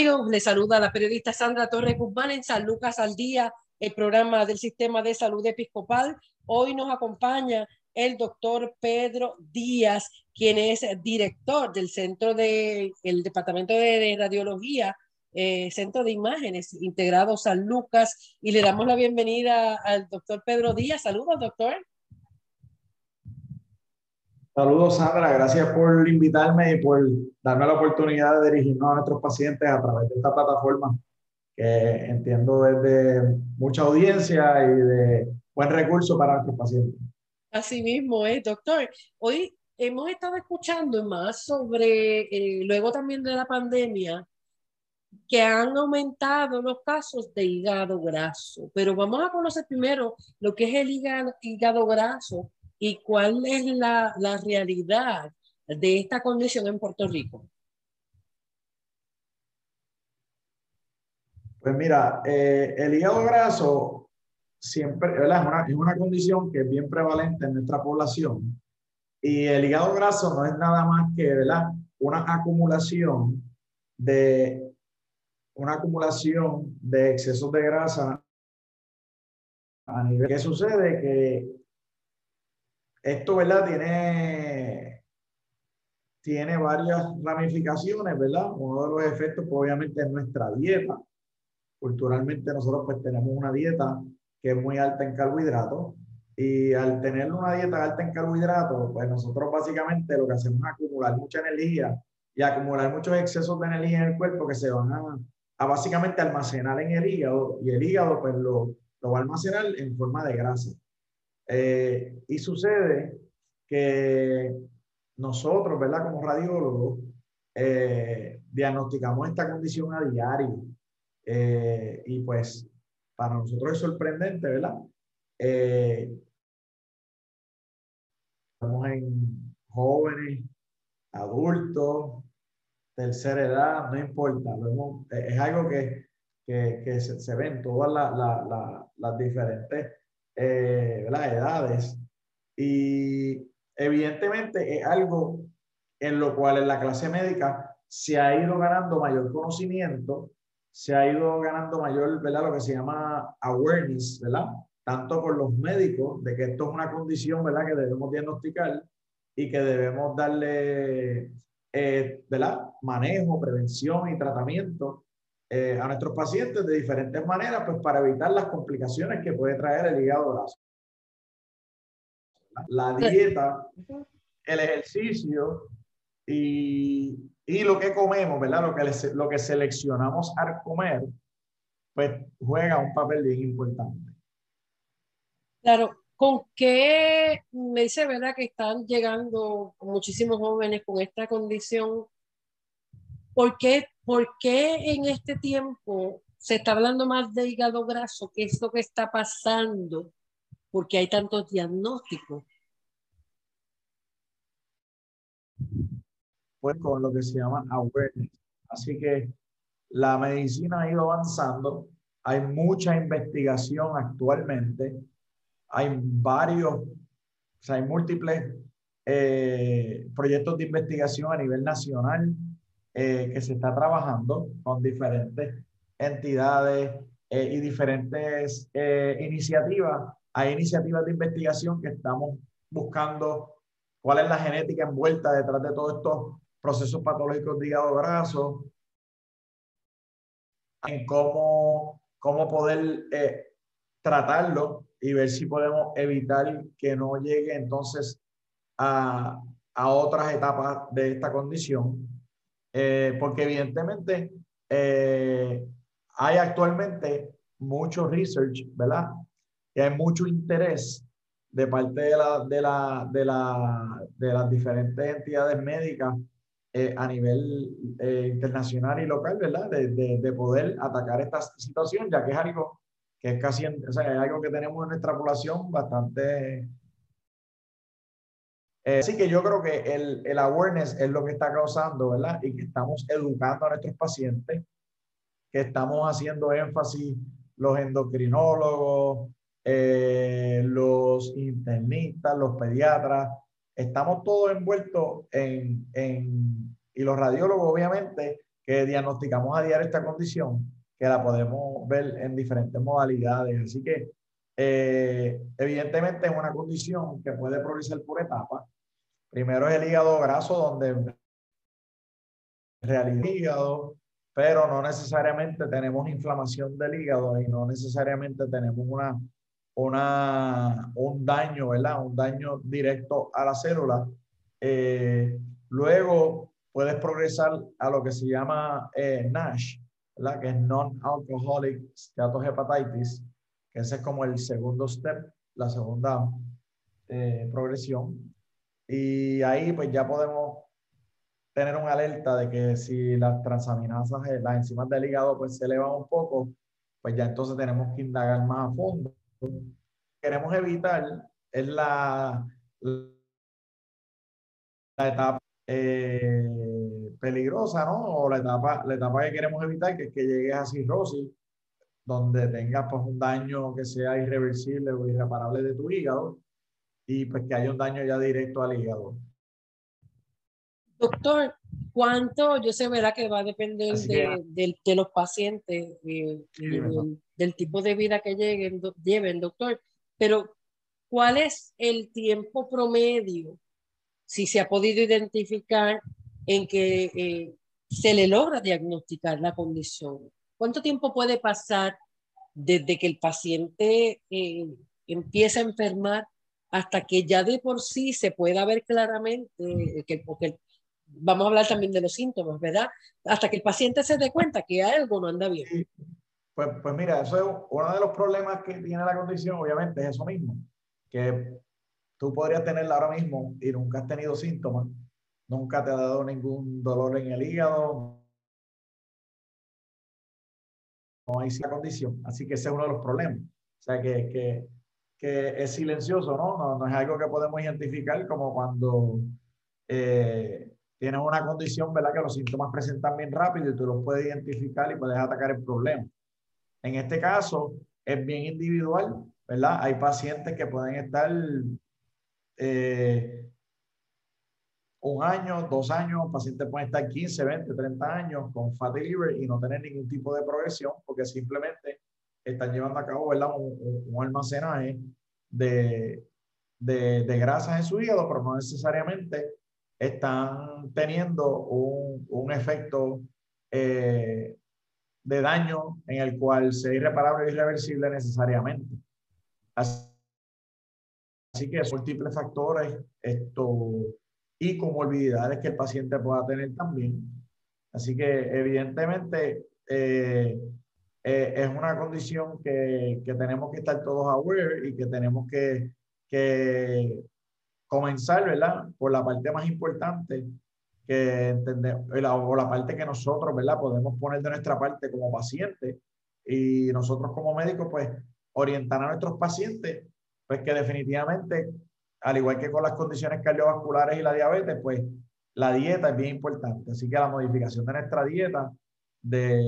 Amigos? Les saluda la periodista Sandra Torres Guzmán en San Lucas al Día, el programa del Sistema de Salud Episcopal. Hoy nos acompaña el doctor Pedro Díaz, quien es director del Centro de, el Departamento de Radiología, eh, Centro de Imágenes Integrado San Lucas, y le damos la bienvenida al doctor Pedro Díaz. Saludos, doctor. Saludos, Sandra. Gracias por invitarme y por darme la oportunidad de dirigirnos a nuestros pacientes a través de esta plataforma que entiendo es de mucha audiencia y de buen recurso para nuestros pacientes. Así mismo doctor. Hoy hemos estado escuchando más sobre, eh, luego también de la pandemia, que han aumentado los casos de hígado graso. Pero vamos a conocer primero lo que es el hígado, hígado graso y cuál es la, la realidad de esta condición en Puerto Rico? Pues mira, eh, el hígado graso siempre ¿verdad? Es, una, es una condición que es bien prevalente en nuestra población. Y el hígado graso no es nada más que ¿verdad? una acumulación de una acumulación de excesos de grasa a nivel. ¿Qué sucede? Que esto, ¿verdad? Tiene, tiene varias ramificaciones, ¿verdad? Uno de los efectos, pues, obviamente, es nuestra dieta. Culturalmente nosotros pues tenemos una dieta que es muy alta en carbohidratos y al tener una dieta alta en carbohidratos, pues nosotros básicamente lo que hacemos es acumular mucha energía y acumular muchos excesos de energía en el cuerpo que se van a, a básicamente almacenar en el hígado y el hígado pues lo, lo va a almacenar en forma de grasa. Eh, y sucede que nosotros, ¿verdad? Como radiólogos, eh, diagnosticamos esta condición a diario. Eh, y pues para nosotros es sorprendente, ¿verdad? estamos en jóvenes, adultos, tercera edad, no importa. es algo que, que, se, se, ve en todas la, las diferentes eh, las edades. Y evidentemente es algo en lo cual en la clase médica se ha ido ganando mayor conocimiento, se ha ido ganando mayor, ¿verdad? Lo que se llama awareness, ¿verdad? Tanto por los médicos de que esto es una condición, ¿verdad? Que debemos diagnosticar y que debemos darle, eh, ¿verdad? Manejo, prevención y tratamiento eh, a nuestros pacientes de diferentes maneras, pues para evitar las complicaciones que puede traer el hígado graso. La dieta, el ejercicio y, y lo que comemos, ¿verdad? Lo que, lo que seleccionamos al comer, pues juega un papel bien importante. Claro, ¿con qué me dice, verdad, que están llegando muchísimos jóvenes con esta condición? ¿Por qué ¿por qué en este tiempo se está hablando más de hígado graso? ¿Qué es lo que está pasando? Porque hay tantos diagnósticos. Pues con lo que se llama awareness. Así que la medicina ha ido avanzando. Hay mucha investigación actualmente. Hay varios, o sea, hay múltiples eh, proyectos de investigación a nivel nacional eh, que se está trabajando con diferentes entidades eh, y diferentes eh, iniciativas. Hay iniciativas de investigación que estamos buscando cuál es la genética envuelta detrás de todos estos procesos patológicos de hígado graso, en cómo, cómo poder tratarlo y ver si podemos evitar que no llegue entonces a, a otras etapas de esta condición eh, porque evidentemente eh, hay actualmente mucho research, ¿verdad? Y hay mucho interés de parte de, la, de, la, de, la, de las diferentes entidades médicas eh, a nivel eh, internacional y local, ¿verdad? De, de, de, poder atacar esta situación, ya que es algo que es casi, o sea, es algo que tenemos en nuestra población bastante... Eh, así que yo creo que el, el awareness es lo que está causando, ¿verdad? Y que estamos educando a nuestros pacientes, que estamos haciendo énfasis los endocrinólogos, eh, los internistas, los pediatras, estamos todos envueltos en, en, y los radiólogos obviamente, que diagnosticamos a diario esta condición, que la podemos ver en diferentes modalidades. Así que eh, evidentemente es una condición que puede progresar por etapas. Primero es el hígado graso, donde realiza el hígado, pero no necesariamente tenemos inflamación del hígado y no necesariamente tenemos una una, un daño, ¿verdad? Un daño directo a la célula. Eh, luego puedes progresar a lo que se llama eh, NASH, ¿verdad? Que es Non-Alcoholic Steatohepatitis, que ese es como el segundo step, la segunda eh, progresión. Y ahí pues ya podemos tener una alerta de que si las transaminasas, las enzimas del hígado pues se elevan un poco, pues ya entonces tenemos que indagar más a fondo queremos evitar es la, la etapa eh, peligrosa, ¿no? O la etapa, la etapa que queremos evitar, que es que llegues a cirrosis, donde tengas pues, un daño que sea irreversible o irreparable de tu hígado y pues que haya un daño ya directo al hígado. Doctor, ¿cuánto? Yo sé, ¿verdad? Que va a depender de, de, los pacientes, eh, del, tipo de vida que lleguen, lleven, doctor. Pero, ¿cuál es el tiempo promedio, si se ha podido identificar, en que eh, se le logra diagnosticar la condición? ¿Cuánto tiempo puede pasar desde que el paciente eh, empieza a enfermar hasta que ya de por sí se pueda ver claramente que, porque vamos a hablar también de los síntomas, ¿verdad? Hasta que el paciente se dé cuenta que algo no anda bien. Pues, pues mira, eso es uno de los problemas que tiene la condición, obviamente, es eso mismo, que tú podrías tenerla ahora mismo y nunca has tenido síntomas, nunca te ha dado ningún dolor en el hígado, no hay esa condición, así que ese es uno de los problemas. O sea, que, que, que es silencioso, ¿no? ¿no? ¿no? es algo que podemos identificar como cuando eh, tienes una condición, ¿verdad? Que los síntomas presentan bien rápido y tú los puedes identificar y puedes atacar el problema. En este caso es bien individual, ¿verdad? Hay pacientes que pueden estar eh, un año, dos años, pacientes pueden estar 15, 20, 30 años con fatty liver y no tener ningún tipo de progresión porque simplemente están llevando a cabo ¿verdad? Un, almacenaje de, de, grasas en su hígado, pero no necesariamente están teniendo un, un efecto eh, de daño en el cual sea irreparable e irreversible necesariamente. Así, que múltiples factores esto, y comorbilidades que el paciente pueda tener también. Así que evidentemente eh, eh, es una condición que, que, tenemos que estar todos aware y que tenemos que, que comenzar, ¿verdad? Por la parte más importante, que entendemos, o la parte que nosotros, ¿verdad? Podemos poner de nuestra parte como paciente y nosotros como médicos, pues, orientar a nuestros pacientes, pues que definitivamente, al igual que con las condiciones cardiovasculares y la diabetes, pues, la dieta es bien importante. Así que la modificación de nuestra dieta, de,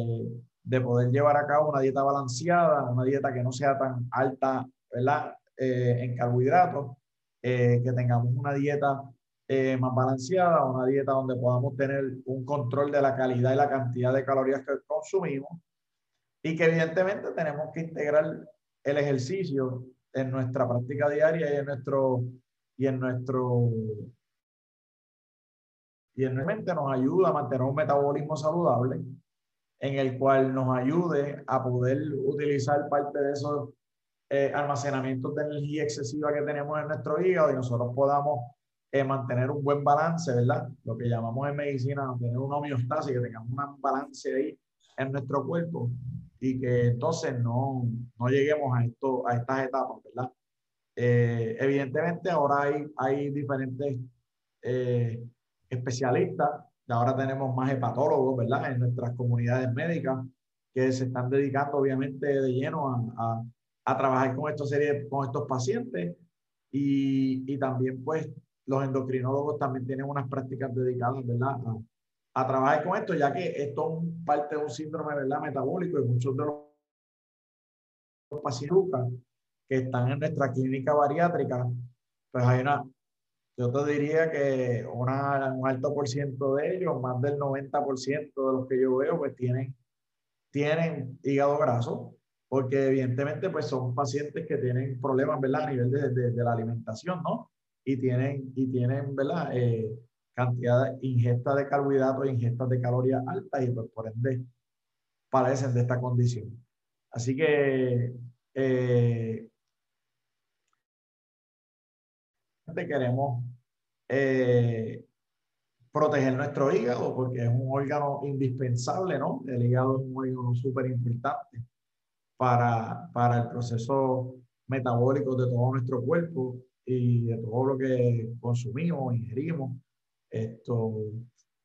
de poder llevar a cabo una dieta balanceada, una dieta que no sea tan alta. Eh, en carbohidratos, eh, que tengamos una dieta eh, más balanceada, una dieta donde podamos tener un control de la calidad y la cantidad de calorías que consumimos y que evidentemente tenemos que integrar el ejercicio en nuestra práctica diaria y en nuestro y en nuestro y en mente nos ayuda a mantener un metabolismo saludable en el cual nos ayude a poder utilizar parte de esos eh, almacenamientos de energía excesiva que tenemos en nuestro hígado y nosotros podamos mantener un buen balance, ¿verdad? Lo que llamamos en medicina, tener una homeostasis, que tengamos un balance ahí en nuestro cuerpo y que entonces no, no lleguemos a, esto, a estas etapas, ¿verdad? Eh, evidentemente ahora hay, hay diferentes eh, especialistas, ahora tenemos más hepatólogos, ¿verdad? En nuestras comunidades médicas que se están dedicando obviamente de lleno a, a, a trabajar con, estos serie, con estos pacientes y, y, también pues los endocrinólogos también tienen unas prácticas dedicadas, ¿verdad? A, a trabajar con esto, ya que esto es parte de un síndrome, ¿verdad? Metabólico y muchos de los pacientes que están en nuestra clínica bariátrica, pues hay una, yo te diría que una, un alto por ciento de ellos, más del 90% de los que yo veo, pues tienen, tienen hígado graso porque evidentemente pues son pacientes que tienen problemas, ¿verdad? A nivel de, de, la alimentación, ¿no? Y tienen, y tienen ¿verdad? Eh, cantidad de ingesta de carbohidratos, ingestas de calorías altas y pues por ende padecen de esta condición. Así que eh, queremos eh, proteger nuestro hígado porque es un órgano indispensable, ¿no? El hígado es un órgano súper importante para, para el proceso metabólico de todo nuestro cuerpo y de todo lo que consumimos, ingerimos. Esto,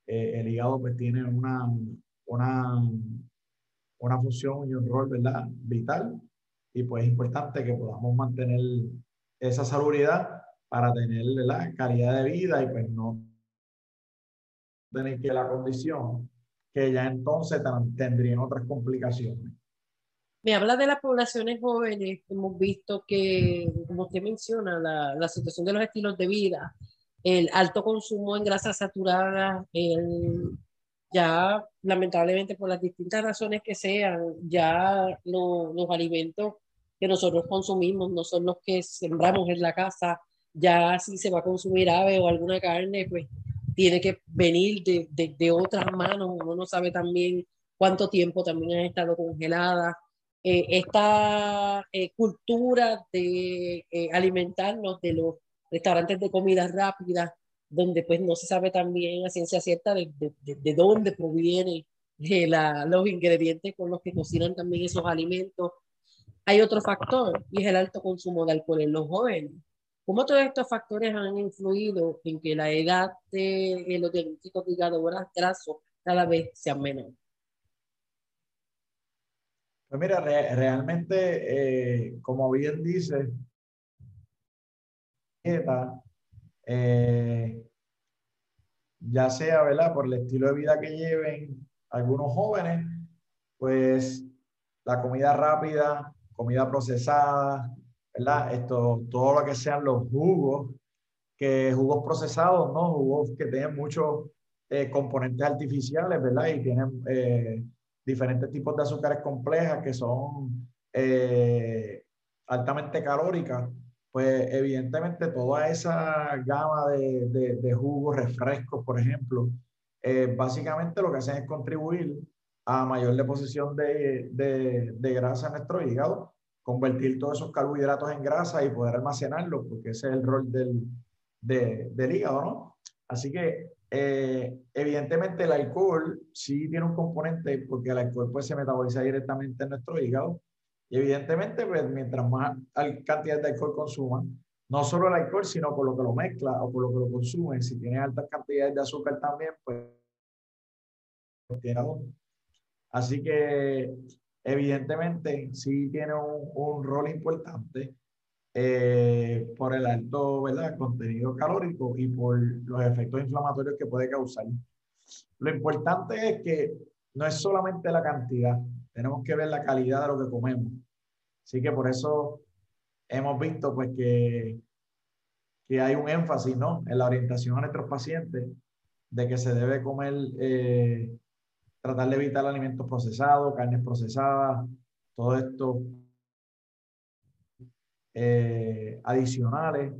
eh, el hígado pues tiene una, una, una función y un rol ¿verdad? vital y pues es importante que podamos mantener esa salubridad para tener la calidad de vida y pues no tener que la condición que ya entonces tendrían otras complicaciones. Me habla de las poblaciones jóvenes. Hemos visto que, como usted menciona, la, la situación de los estilos de vida, el alto consumo en grasas saturadas, el, ya lamentablemente por las distintas razones que sean, ya los alimentos que nosotros consumimos no son los que sembramos en la casa, ya si se va a consumir ave o alguna carne, pues tiene que venir de, de, de otras manos, uno no sabe también cuánto tiempo también han estado congeladas eh, esta eh, cultura de eh, alimentarnos de los restaurantes de comida rápida, donde pues no se sabe también a ciencia cierta de, de, de dónde provienen la, los ingredientes con los que cocinan también esos alimentos. Hay otro factor y es el alto consumo de alcohol en los jóvenes. ¿Cómo todos estos factores han influido en que la edad de los diagnósticos de hígado graso cada vez sea menor? Pues mira, realmente, eh, como bien dice, eh, ya sea, ¿verdad? Por el estilo de vida que lleven algunos jóvenes, pues la comida rápida, comida procesada, ¿verdad? Esto, todo lo que sean los jugos, que jugos procesados, ¿no? Jugos que tienen muchos eh, componentes artificiales, ¿verdad? Y tienen diferentes tipos de azúcares complejas que son eh, altamente calóricas, pues evidentemente toda esa gama de, de, jugos, refrescos, por ejemplo, eh, básicamente lo que hacen es contribuir a mayor deposición de, de, grasa en nuestro hígado, convertir todos esos carbohidratos en grasa y poder almacenarlos, porque ese es el rol del, del hígado, ¿no? Así que eh, evidentemente el alcohol sí tiene un componente porque el alcohol pues, se metaboliza directamente en nuestro hígado. Y evidentemente pues, mientras más cantidad de alcohol consuman, no solo el alcohol, sino por lo que lo mezcla o por lo que lo consumen, si tiene altas cantidades de azúcar también, pues tiene Así que evidentemente sí tiene un, rol importante eh, por el alto ¿verdad? contenido calórico y por los efectos inflamatorios que puede causar. Lo importante es que no es solamente la cantidad, tenemos que ver la calidad de lo que comemos. Así que por eso hemos visto pues que, que hay un énfasis ¿no? en la orientación a nuestros pacientes de que se debe comer, eh, tratar de evitar alimentos procesados, carnes procesadas, todo esto eh, adicionales.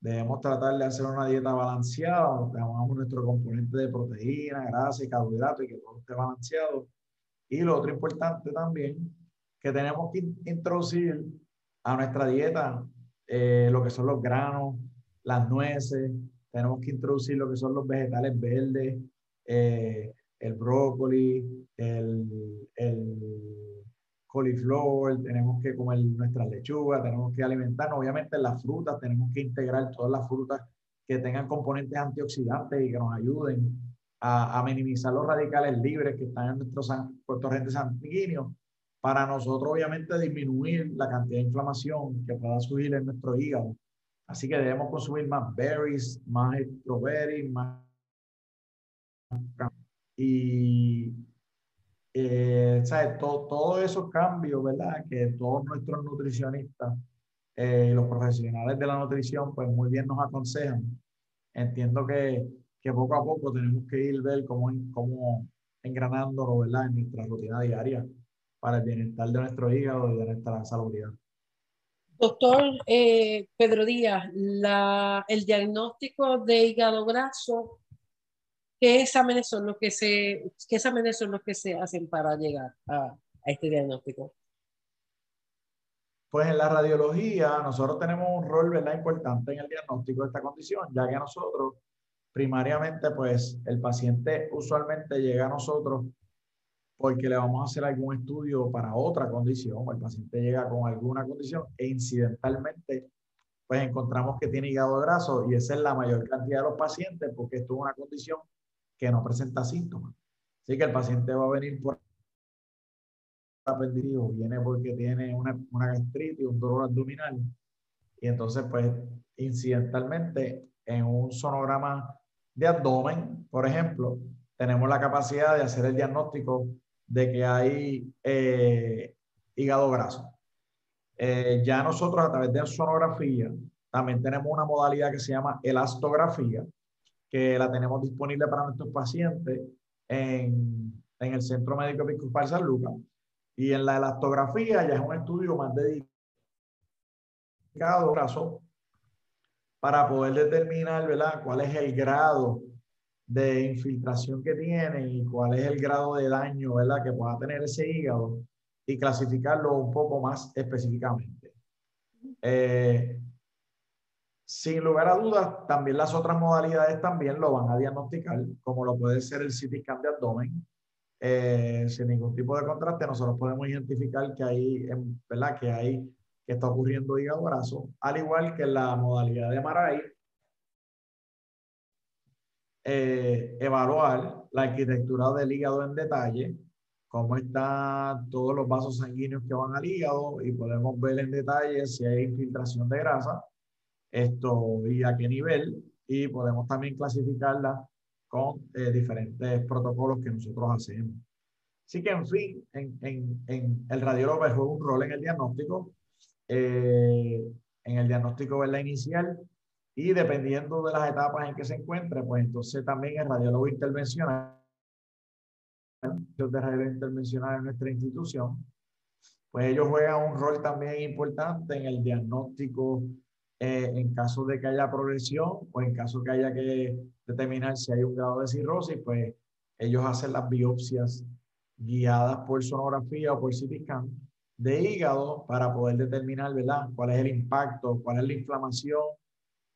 Debemos tratar de hacer una dieta balanceada, donde tengamos nuestro componente de proteína, grasa y carbohidratos y que todo esté balanceado. Y lo otro importante también, que tenemos que introducir a nuestra dieta eh, lo que son los granos, las nueces, tenemos que introducir lo que son los vegetales verdes, eh, el brócoli, el, el coliflor, tenemos que comer nuestras lechugas, tenemos que alimentarnos, obviamente las frutas, tenemos que integrar todas las frutas que tengan componentes antioxidantes y que nos ayuden a, minimizar los radicales libres que están en nuestros torrentes sanguíneos, para nosotros obviamente disminuir la cantidad de inflamación que pueda surgir en nuestro hígado. Así que debemos consumir más berries, más strawberries, más... Y eh, ¿sabes? todos esos cambios, ¿verdad? Que todos nuestros nutricionistas, eh, los profesionales de la nutrición, pues muy bien nos aconsejan. Entiendo que, que poco a poco tenemos que ir ver cómo, cómo engranándolo, ¿verdad? En nuestra rutina diaria para el bienestar de nuestro hígado y de nuestra salud. Doctor eh, Pedro Díaz, la, el diagnóstico de hígado graso ¿Qué exámenes son los que se, qué exámenes son los que se hacen para llegar a, este diagnóstico? Pues en la radiología nosotros tenemos un rol ¿verdad? importante en el diagnóstico de esta condición, ya que nosotros primariamente pues el paciente usualmente llega a nosotros porque le vamos a hacer algún estudio para otra condición, el paciente llega con alguna condición e incidentalmente pues encontramos que tiene hígado graso y esa es la mayor cantidad de los pacientes porque esto es una condición que no presenta síntomas. Así que el paciente va a venir por apendicitis viene porque tiene una, una gastritis, un dolor abdominal. Y entonces, pues, incidentalmente, en un sonograma de abdomen, por ejemplo, tenemos la capacidad de hacer el diagnóstico de que hay eh, hígado graso. Eh, ya nosotros a través de sonografía también tenemos una modalidad que se llama elastografía, que la tenemos disponible para nuestros pacientes en, en el Centro Médico Episcopal San Lucas. Y en la elastografía ya es un estudio más dedicado caso para poder determinar ¿verdad? cuál es el grado de infiltración que tiene y cuál es el grado de daño ¿verdad? que pueda tener ese hígado y clasificarlo un poco más específicamente. Eh, sin lugar a dudas, también las otras modalidades también lo van a diagnosticar, como lo puede ser el CT scan de abdomen. Eh, sin ningún tipo de contraste, nosotros podemos identificar que hay, ¿verdad? Que hay, que está ocurriendo hígado graso, al igual que la modalidad de Marai, eh, evaluar la arquitectura del hígado en detalle, cómo están todos los vasos sanguíneos que van al hígado y podemos ver en detalle si hay infiltración de grasa esto y a qué nivel, y podemos también clasificarla con eh, diferentes protocolos que nosotros hacemos. Así que, en fin, en, en, en el radiólogo juega un rol en el diagnóstico, eh, en el diagnóstico la inicial, y dependiendo de las etapas en que se encuentre, pues entonces también el radiólogo intervencional, de radiólogo intervencional en nuestra institución, pues ellos juegan un rol también importante en el diagnóstico eh, en caso de que haya progresión o en caso que haya que determinar si hay un grado de cirrosis, pues ellos hacen las biopsias guiadas por sonografía o por CT scan de hígado para poder determinar, ¿verdad?, cuál es el impacto, cuál es la inflamación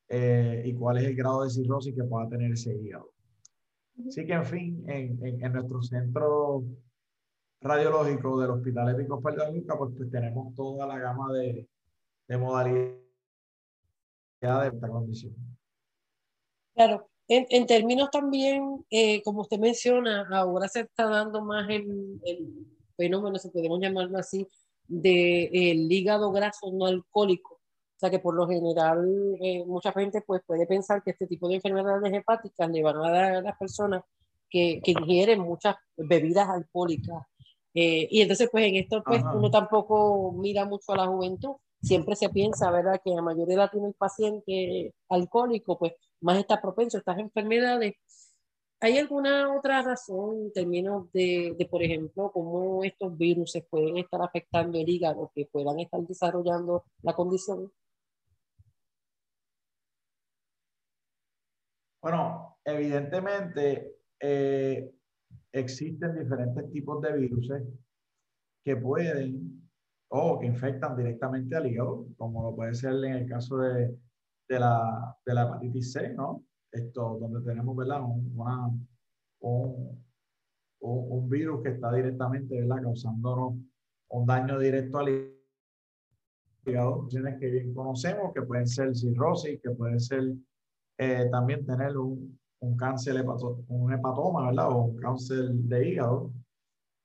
eh, y cuál es el grado de cirrosis que pueda tener ese hígado. Así que, en fin, en, en, nuestro centro radiológico del Hospital Épico pues, pues tenemos toda la gama de, de modalidades de esta condición. Claro, en, en términos también, eh, como usted menciona, ahora se está dando más el, el fenómeno, si podemos llamarlo así, del de, hígado graso no alcohólico. O sea que por lo general eh, mucha gente pues, puede pensar que este tipo de enfermedades hepáticas le van a dar a las personas que, que ingieren muchas bebidas alcohólicas. Eh, y entonces pues en esto pues uno tampoco mira mucho a la juventud siempre se piensa, ¿verdad?, que a mayor edad tiene el paciente alcohólico, pues más está propenso a estas enfermedades. ¿Hay alguna otra razón en términos de, de, por ejemplo, cómo estos virus pueden estar afectando el hígado, que puedan estar desarrollando la condición? Bueno, evidentemente eh, existen diferentes tipos de virus que pueden o que infectan directamente al hígado, como lo puede ser en el caso de, de, la, de la hepatitis C, ¿no? Esto, donde tenemos, ¿verdad? Un, una, un, un, virus que está directamente, ¿verdad? Causándonos un daño directo al hígado, que bien conocemos, que pueden ser cirrosis, que pueden ser eh, también tener un, un cáncer, un hepatoma, ¿verdad? O un cáncer de hígado,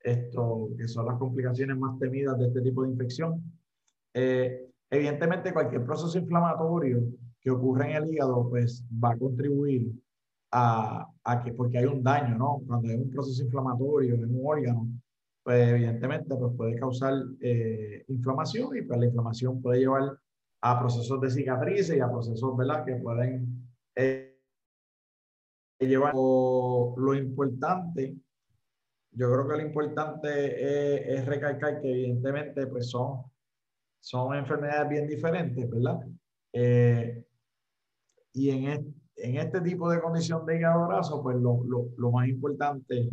esto, que son las complicaciones más temidas de este tipo de infección. Eh, evidentemente, cualquier proceso inflamatorio que ocurre en el hígado, pues va a contribuir a, a, que, porque hay un daño, ¿no? Cuando hay un proceso inflamatorio en un órgano, pues evidentemente pues puede causar eh, inflamación y pues la inflamación puede llevar a procesos de cicatrices y a procesos, ¿verdad? Que pueden eh, llevar lo, importante. Yo creo que lo importante es, recalcar que evidentemente pues son, son enfermedades bien diferentes, ¿verdad? Eh, y en, en este tipo de condición de hígado graso, pues lo, lo, lo más importante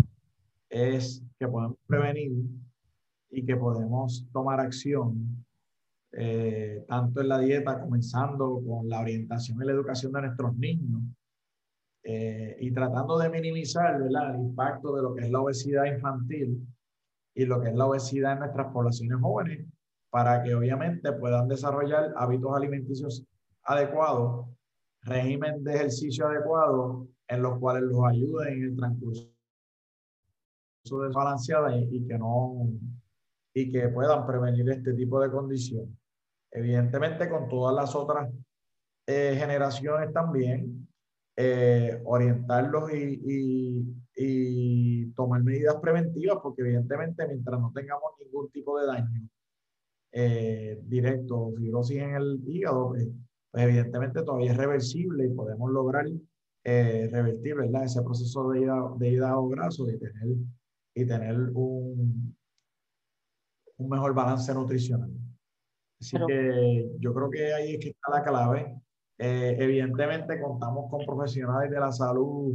es que podemos prevenir y que podemos tomar acción, eh, tanto en la dieta, comenzando con la orientación y la educación de nuestros niños, eh, y tratando de minimizar el impacto de lo que es la obesidad infantil y lo que es la obesidad en nuestras poblaciones jóvenes, para que obviamente puedan desarrollar hábitos alimenticios adecuados, régimen de ejercicio adecuado, en los cuales los ayuden en el transcurso desbalanceada y, y, que no y que puedan prevenir este tipo de condición. Evidentemente con todas las otras eh, generaciones también, eh, orientarlos y, y, y, tomar medidas preventivas, porque evidentemente mientras no tengamos ningún tipo de daño eh, directo o fibrosis en el hígado, pues, pues, evidentemente todavía es reversible y podemos lograr revertir ¿verdad? ese proceso de hígado, de hígado graso, y tener y tener un, un mejor balance nutricional. Así que yo creo que ahí es que está la clave. Eh, evidentemente contamos con profesionales de la salud,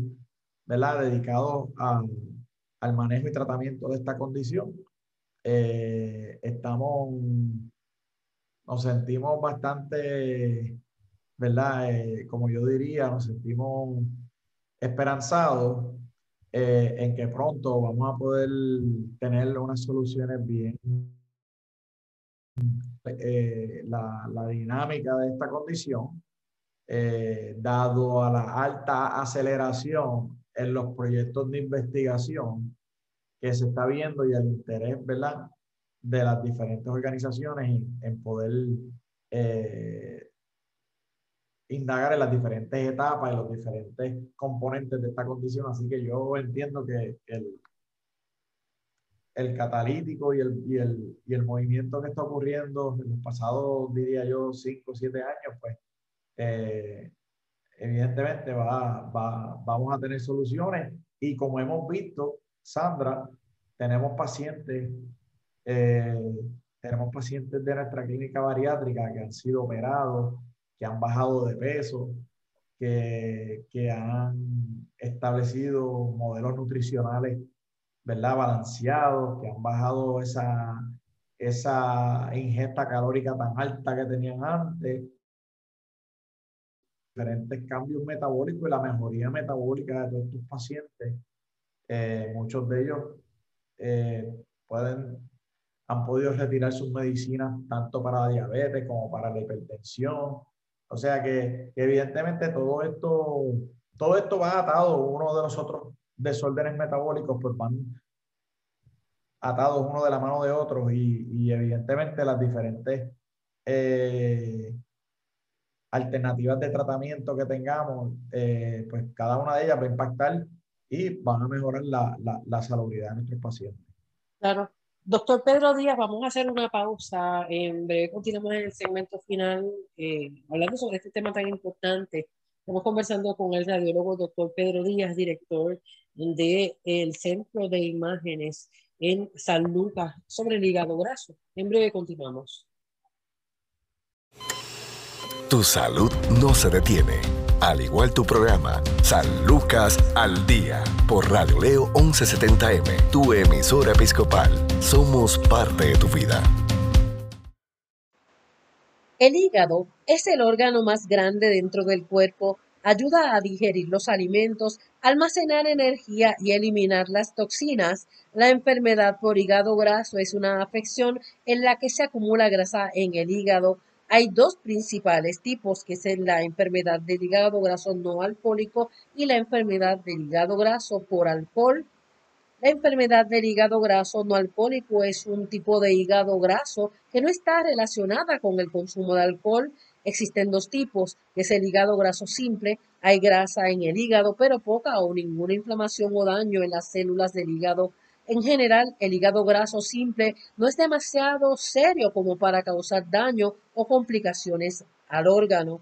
¿verdad? Dedicados al manejo y tratamiento de esta condición. Eh, estamos, nos sentimos bastante, ¿verdad? Eh, como yo diría, nos sentimos esperanzados eh, en que pronto vamos a poder tener unas soluciones bien. Eh, la, la, dinámica de esta condición, eh, dado a la alta aceleración en los proyectos de investigación que se está viendo y el interés ¿verdad? de las diferentes organizaciones en, en poder indagar en las diferentes etapas y los diferentes componentes de esta condición. Así que yo entiendo que el, el catalítico y el, y, el, y el movimiento que está ocurriendo en los pasados, diría yo, 5 o 7 años, pues eh, evidentemente va, va, vamos a tener soluciones. Y como hemos visto, Sandra, tenemos pacientes, eh, tenemos pacientes de nuestra clínica bariátrica que han sido operados que han bajado de peso, que, que han establecido modelos nutricionales, ¿verdad? Balanceados, que han bajado esa, esa ingesta calórica tan alta que tenían antes, diferentes cambios metabólicos y la mejoría metabólica de estos pacientes. Eh, muchos de ellos eh, pueden, han podido retirar sus medicinas tanto para la diabetes como para la hipertensión, o sea que, evidentemente todo esto, todo esto va atado, uno de los otros desórdenes metabólicos pues van atados uno de la mano de otro y, evidentemente las diferentes eh, alternativas de tratamiento que tengamos, eh, pues cada una de ellas va a impactar y van a mejorar la, la, la de nuestros pacientes. Claro. Doctor Pedro Díaz, vamos a hacer una pausa. En breve continuamos en el segmento final eh, hablando sobre este tema tan importante. Estamos conversando con el radiólogo doctor Pedro Díaz, director del el Centro de Imágenes en San Lucas sobre el hígado graso. En breve continuamos. Tu salud no se detiene al igual tu programa, San Lucas al Día, por Radio Leo 1170M, tu emisora episcopal. Somos parte de tu vida. El hígado es el órgano más grande dentro del cuerpo ayuda a digerir los alimentos, almacenar energía y eliminar las toxinas. La enfermedad por hígado graso es una afección en la que se acumula grasa en el hígado. Hay dos principales tipos, que son la enfermedad del hígado graso no alcohólico y la enfermedad del hígado graso por alcohol. La enfermedad del hígado graso no alcohólico es un tipo de hígado graso que no está relacionada con el consumo de alcohol, Existen dos tipos, que es el hígado graso simple. Hay grasa en el hígado, pero poca o ninguna inflamación o daño en las células del hígado. En general, el hígado graso simple no es demasiado serio como para causar daño o complicaciones al órgano.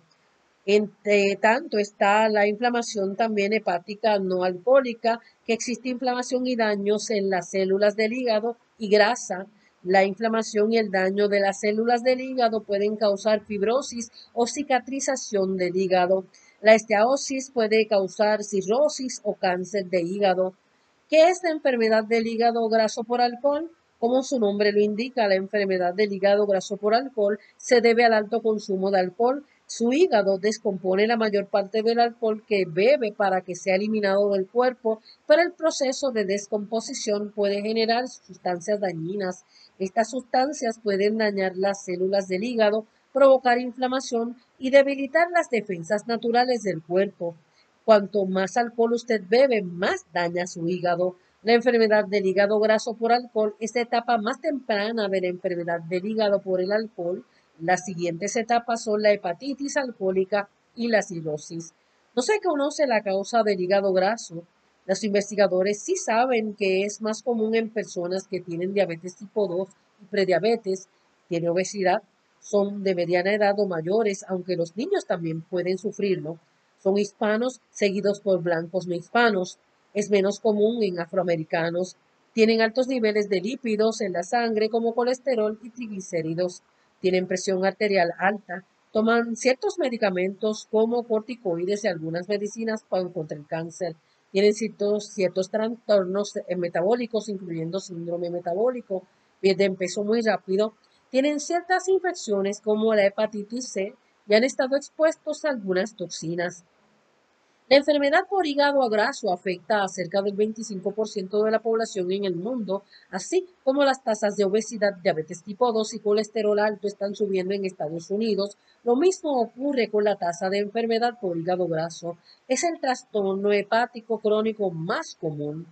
Entre tanto está la inflamación también hepática no alcohólica, que existe inflamación y daños en las células del hígado y grasa la inflamación y el daño de las células del hígado pueden causar fibrosis o cicatrización del hígado. La esteosis puede causar cirrosis o cáncer de hígado. ¿Qué es la enfermedad del hígado graso por alcohol? Como su nombre lo indica, la enfermedad del hígado graso por alcohol se debe al alto consumo de alcohol. Su hígado descompone la mayor parte del alcohol que bebe para que sea eliminado del cuerpo, pero el proceso de descomposición puede generar sustancias dañinas estas sustancias pueden dañar las células del hígado, provocar inflamación y debilitar las defensas naturales del cuerpo. Cuanto más alcohol usted bebe, más daña su hígado. La enfermedad del hígado graso por alcohol es la etapa más temprana de la enfermedad del hígado por el alcohol. Las siguientes etapas son la hepatitis alcohólica y la cirrosis. No se conoce la causa del hígado graso, los investigadores sí saben que es más común en personas que tienen diabetes tipo 2 y prediabetes, tiene obesidad, son de mediana edad o mayores, aunque los niños también pueden sufrirlo. Son hispanos seguidos por blancos no hispanos. Es menos común en afroamericanos. Tienen altos niveles de lípidos en la sangre como colesterol y triglicéridos. Tienen presión arterial alta. Toman ciertos medicamentos como corticoides y algunas medicinas para contra el cáncer tienen ciertos, ciertos trastornos metabólicos, incluyendo síndrome metabólico, pierden peso muy rápido, tienen ciertas infecciones como la hepatitis C y han estado expuestos a algunas toxinas. La enfermedad por hígado graso afecta a cerca del 25% de la población en el mundo, así como las tasas de obesidad, diabetes tipo 2 y colesterol alto están subiendo en Estados Unidos. Lo mismo ocurre con la tasa de enfermedad por hígado graso. Es el trastorno hepático crónico más común.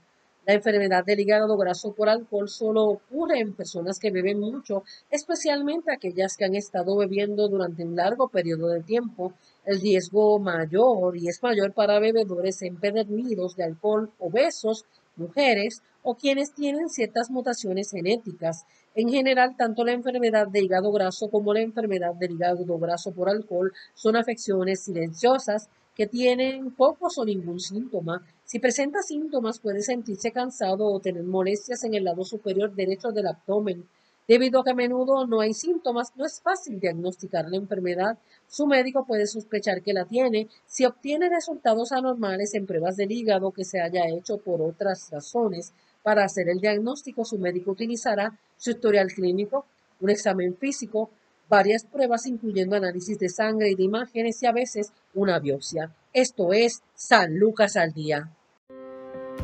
La enfermedad del hígado graso por alcohol solo ocurre en personas que beben mucho, especialmente aquellas que han estado bebiendo durante un largo periodo de tiempo el riesgo mayor y es mayor para bebedores empedernidos de alcohol, obesos, mujeres o quienes tienen ciertas mutaciones genéticas. En general, tanto la enfermedad de hígado graso como la enfermedad del hígado graso por alcohol son afecciones silenciosas que tienen pocos o ningún síntoma. Si presenta síntomas, puede sentirse cansado o tener molestias en el lado superior derecho del abdomen. Debido a que a menudo no hay síntomas, no es fácil diagnosticar la enfermedad. Su médico puede sospechar que la tiene si obtiene resultados anormales en pruebas del hígado que se haya hecho por otras razones. Para hacer el diagnóstico, su médico utilizará su historial clínico, un examen físico, varias pruebas incluyendo análisis de sangre y de imágenes y a veces una biopsia. Esto es San Lucas al día.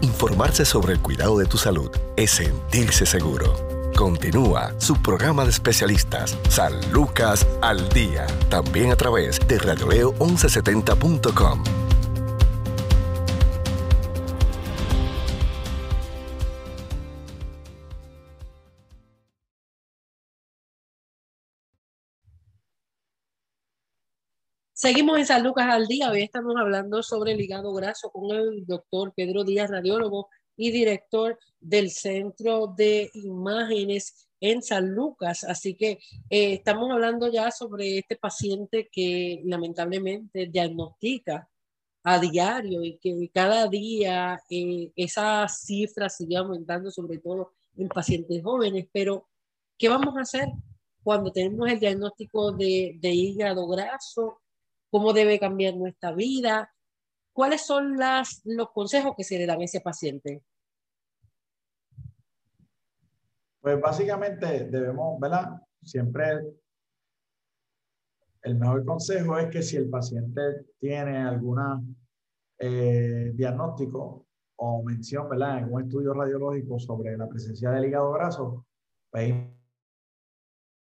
Informarse sobre el cuidado de tu salud es sentirse seguro. Continúa su programa de especialistas, San Lucas al Día, también a través de radioleo1170.com. Seguimos en San Lucas al Día. Hoy estamos hablando sobre el hígado graso con el doctor Pedro Díaz, radiólogo y director del Centro de Imágenes en San Lucas. Así que eh, estamos hablando ya sobre este paciente que lamentablemente diagnostica a diario y que cada día eh, esas cifras siguen aumentando, sobre todo en pacientes jóvenes. Pero, ¿qué vamos a hacer cuando tenemos el diagnóstico de, de hígado graso? ¿Cómo debe cambiar nuestra vida? ¿cuáles son las, los consejos que se le dan a ese paciente? Pues básicamente debemos, ¿verdad? Siempre el mejor consejo es que si el paciente tiene alguna eh, diagnóstico o mención, ¿verdad? En un estudio radiológico sobre la presencia del hígado graso, pues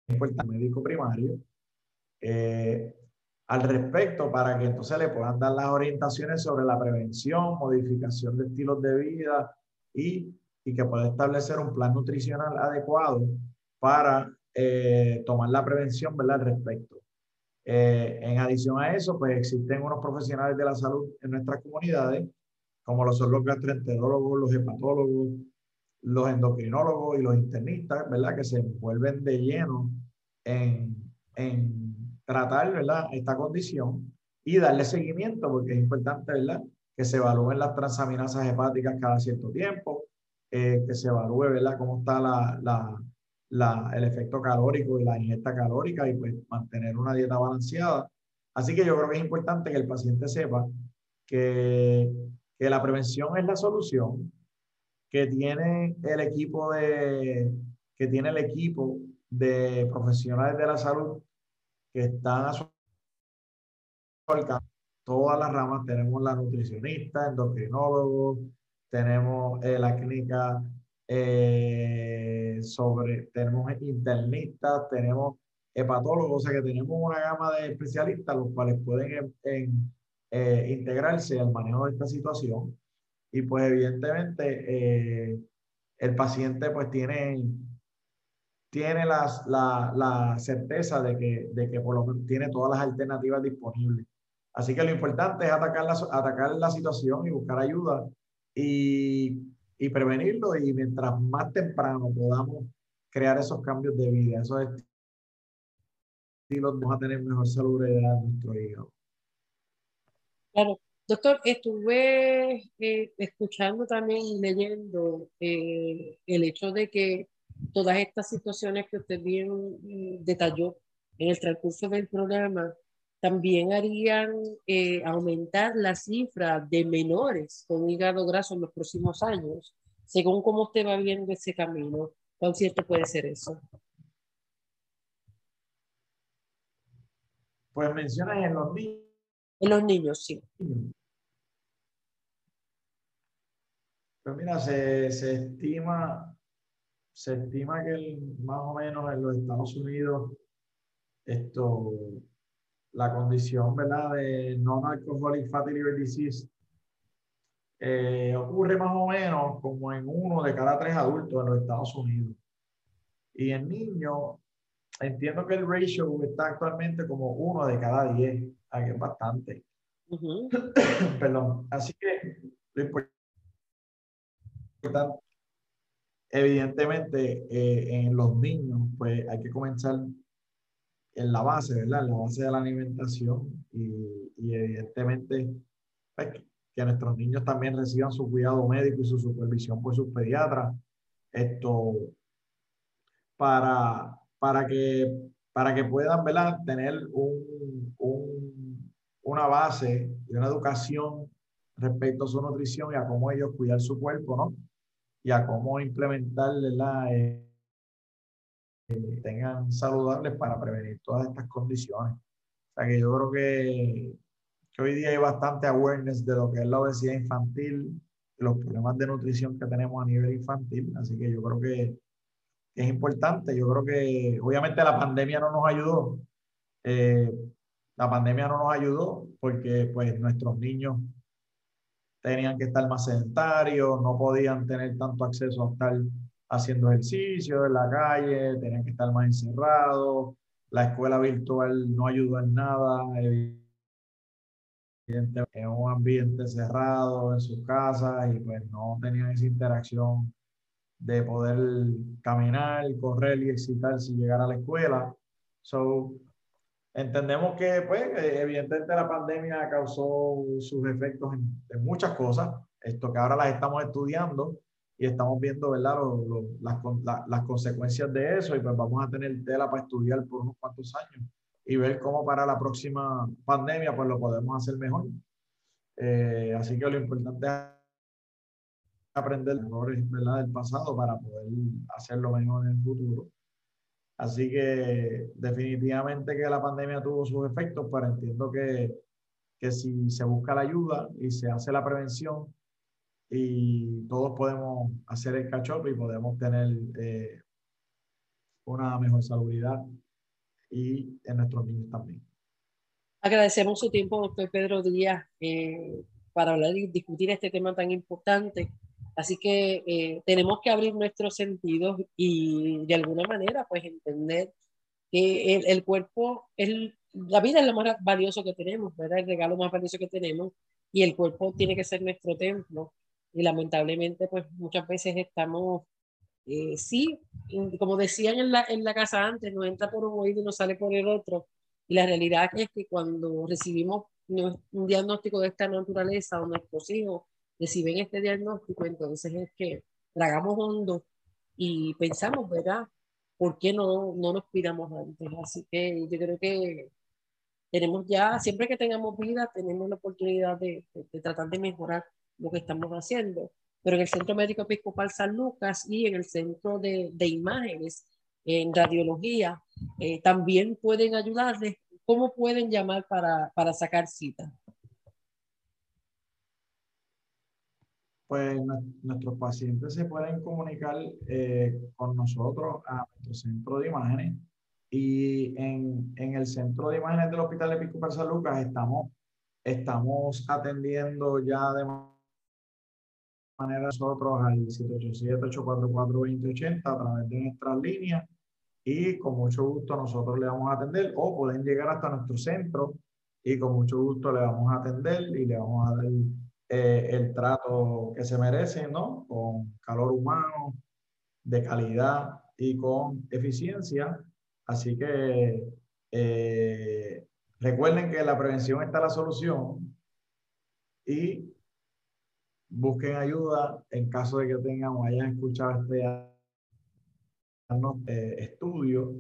el médico primario eh, al respecto para que entonces le puedan dar las orientaciones sobre la prevención, modificación de estilos de vida y, y que pueda establecer un plan nutricional adecuado para eh, tomar la prevención ¿verdad? al respecto. Eh, en adición a eso, pues existen unos profesionales de la salud en nuestras comunidades, como lo son los gastroenterólogos, los hepatólogos, los endocrinólogos y los internistas, ¿verdad? Que se envuelven de lleno en, en tratar, ¿verdad? Esta condición y darle seguimiento, porque es importante, ¿verdad? Que se evalúen las transaminasas hepáticas cada cierto tiempo, eh, que se evalúe, ¿verdad? Cómo está la, la la, el efecto calórico y la ingesta calórica y pues mantener una dieta balanceada. Así que yo creo que es importante que el paciente sepa que, que la prevención es la solución, que tiene el equipo de, que tiene el equipo de profesionales de la salud que están a su alcance. Todas las ramas, tenemos la nutricionista, endocrinólogo, tenemos eh, la clínica eh, sobre, tenemos internistas, tenemos hepatólogos, o sea que tenemos una gama de especialistas los cuales pueden eh, integrarse al manejo de esta situación. Y pues evidentemente eh, el paciente pues tiene, tiene las, la, la, certeza de que, de que por lo menos tiene todas las alternativas disponibles. Así que lo importante es atacar la, atacar la situación y buscar ayuda. Y y prevenirlo y mientras más temprano podamos crear esos cambios de vida, esos estilos, vamos a tener mejor salud de nuestro hígado. Claro. Doctor, estuve eh, escuchando también leyendo eh, el hecho de que todas estas situaciones que usted bien mm, detalló en el transcurso del programa también harían eh, aumentar la cifra de menores con hígado graso en los próximos años, según cómo usted va viendo ese camino. ¿Cuán cierto puede ser eso? Pues mencionas en los niños. En los niños, sí. Pues mira, se, se estima, se estima que más o menos en los Estados Unidos esto la condición ¿verdad? de non-alcoholic fatty liver disease eh, ocurre más o menos como en uno de cada tres adultos en los Estados Unidos. Y en niños, entiendo que el ratio está actualmente como uno de cada diez, que es bastante. Perdón. Así que lo importante, evidentemente, eh, en los niños, pues hay que comenzar en la base, ¿verdad? En la base de la alimentación y, y evidentemente pues, que nuestros niños también reciban su cuidado médico y su supervisión por sus pediatras. Esto para, para, que, para que puedan ¿verdad? tener un, un, una base y una educación respecto a su nutrición y a cómo ellos cuidar su cuerpo, ¿no? Y a cómo implementar la eh, tengan saludables para prevenir todas estas condiciones. O sea que yo creo que, que, hoy día hay bastante awareness de lo que es la obesidad infantil, los problemas de nutrición que tenemos a nivel infantil, así que yo creo que, es importante. Yo creo que obviamente la pandemia no nos ayudó. Eh, la pandemia no nos ayudó porque pues nuestros niños tenían que estar más sedentarios, no podían tener tanto acceso a estar haciendo ejercicio en la calle, tenían que estar más encerrados, la escuela virtual no ayudó en nada, en un ambiente cerrado en sus casas y pues no tenían esa interacción de poder caminar, correr y excitarse y llegar a la escuela. So, entendemos que pues evidentemente la pandemia causó sus efectos en, en muchas cosas, esto que ahora las estamos estudiando, y estamos viendo ¿verdad? las, las, consecuencias de eso y pues vamos a tener tela para estudiar por unos cuantos años y ver cómo para la próxima pandemia pues lo podemos hacer mejor. Eh, así que lo importante es aprender errores ¿verdad? del pasado para poder hacerlo mejor en el futuro. Así que definitivamente que la pandemia tuvo sus efectos, pero entiendo que, que si se busca la ayuda y se hace la prevención y todos podemos hacer el catch up y podemos tener eh, una mejor salubridad y en nuestros niños también. Agradecemos su tiempo, doctor Pedro Díaz, eh, para hablar y discutir este tema tan importante. Así que eh, tenemos que abrir nuestros sentidos y de alguna manera pues entender que el, el cuerpo, el, la vida es lo más valioso que tenemos, ¿verdad? el regalo más valioso que tenemos y el cuerpo tiene que ser nuestro templo. Y lamentablemente pues muchas veces estamos, eh, sí, como decían en la, en la casa antes, nos entra por un oído y nos sale por el otro. Y la realidad es que cuando recibimos un diagnóstico de esta naturaleza o nuestros hijos reciben este diagnóstico, entonces es que tragamos hondo y pensamos, ¿verdad? ¿Por qué no, no nos cuidamos antes? Así que yo creo que tenemos ya, siempre que tengamos vida, tenemos la oportunidad de, de, tratar de mejorar lo que estamos haciendo. Pero en el Centro Médico Episcopal San Lucas y en el Centro de, de Imágenes, en radiología, eh, también pueden ayudarles. ¿Cómo pueden llamar para, para sacar cita? Pues nuestros pacientes se pueden comunicar eh, con nosotros a nuestro centro de imágenes. Y en, en, el centro de imágenes del Hospital Episcopal San Lucas estamos, estamos atendiendo ya de manera nosotros al 787-844-2080 a través de nuestras líneas. Y con mucho gusto nosotros le vamos a atender o pueden llegar hasta nuestro centro. Y con mucho gusto le vamos a atender y le vamos a dar eh, el trato que se merecen, ¿no? Con calor humano, de calidad y con eficiencia. Así que eh, recuerden que la prevención está la solución y busquen ayuda en caso de que tengan o hayan escuchado este eh, estudio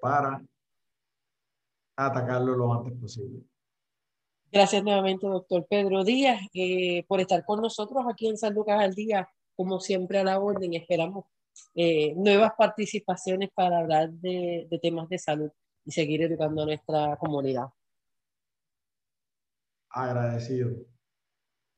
para atacarlo lo antes posible. Gracias nuevamente, doctor Pedro Díaz, eh, por estar con nosotros aquí en San Lucas al Día, como siempre a la orden. Esperamos eh, nuevas participaciones para hablar de, de temas de salud y seguir educando a nuestra comunidad. Agradecido.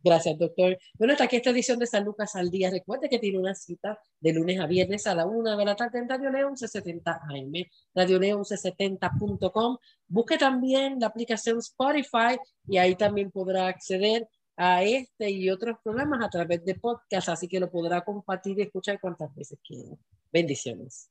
Gracias, doctor. Bueno, hasta aquí esta edición de San Lucas al Día. Recuerde que tiene una cita de lunes a viernes a la una de la tarde en Radio León 1170 AM, Radio León 1170.com. Busque también la aplicación Spotify y ahí también podrá acceder a este y otros programas a través de podcast, así que lo podrá compartir y escuchar cuantas veces quiera. Bendiciones.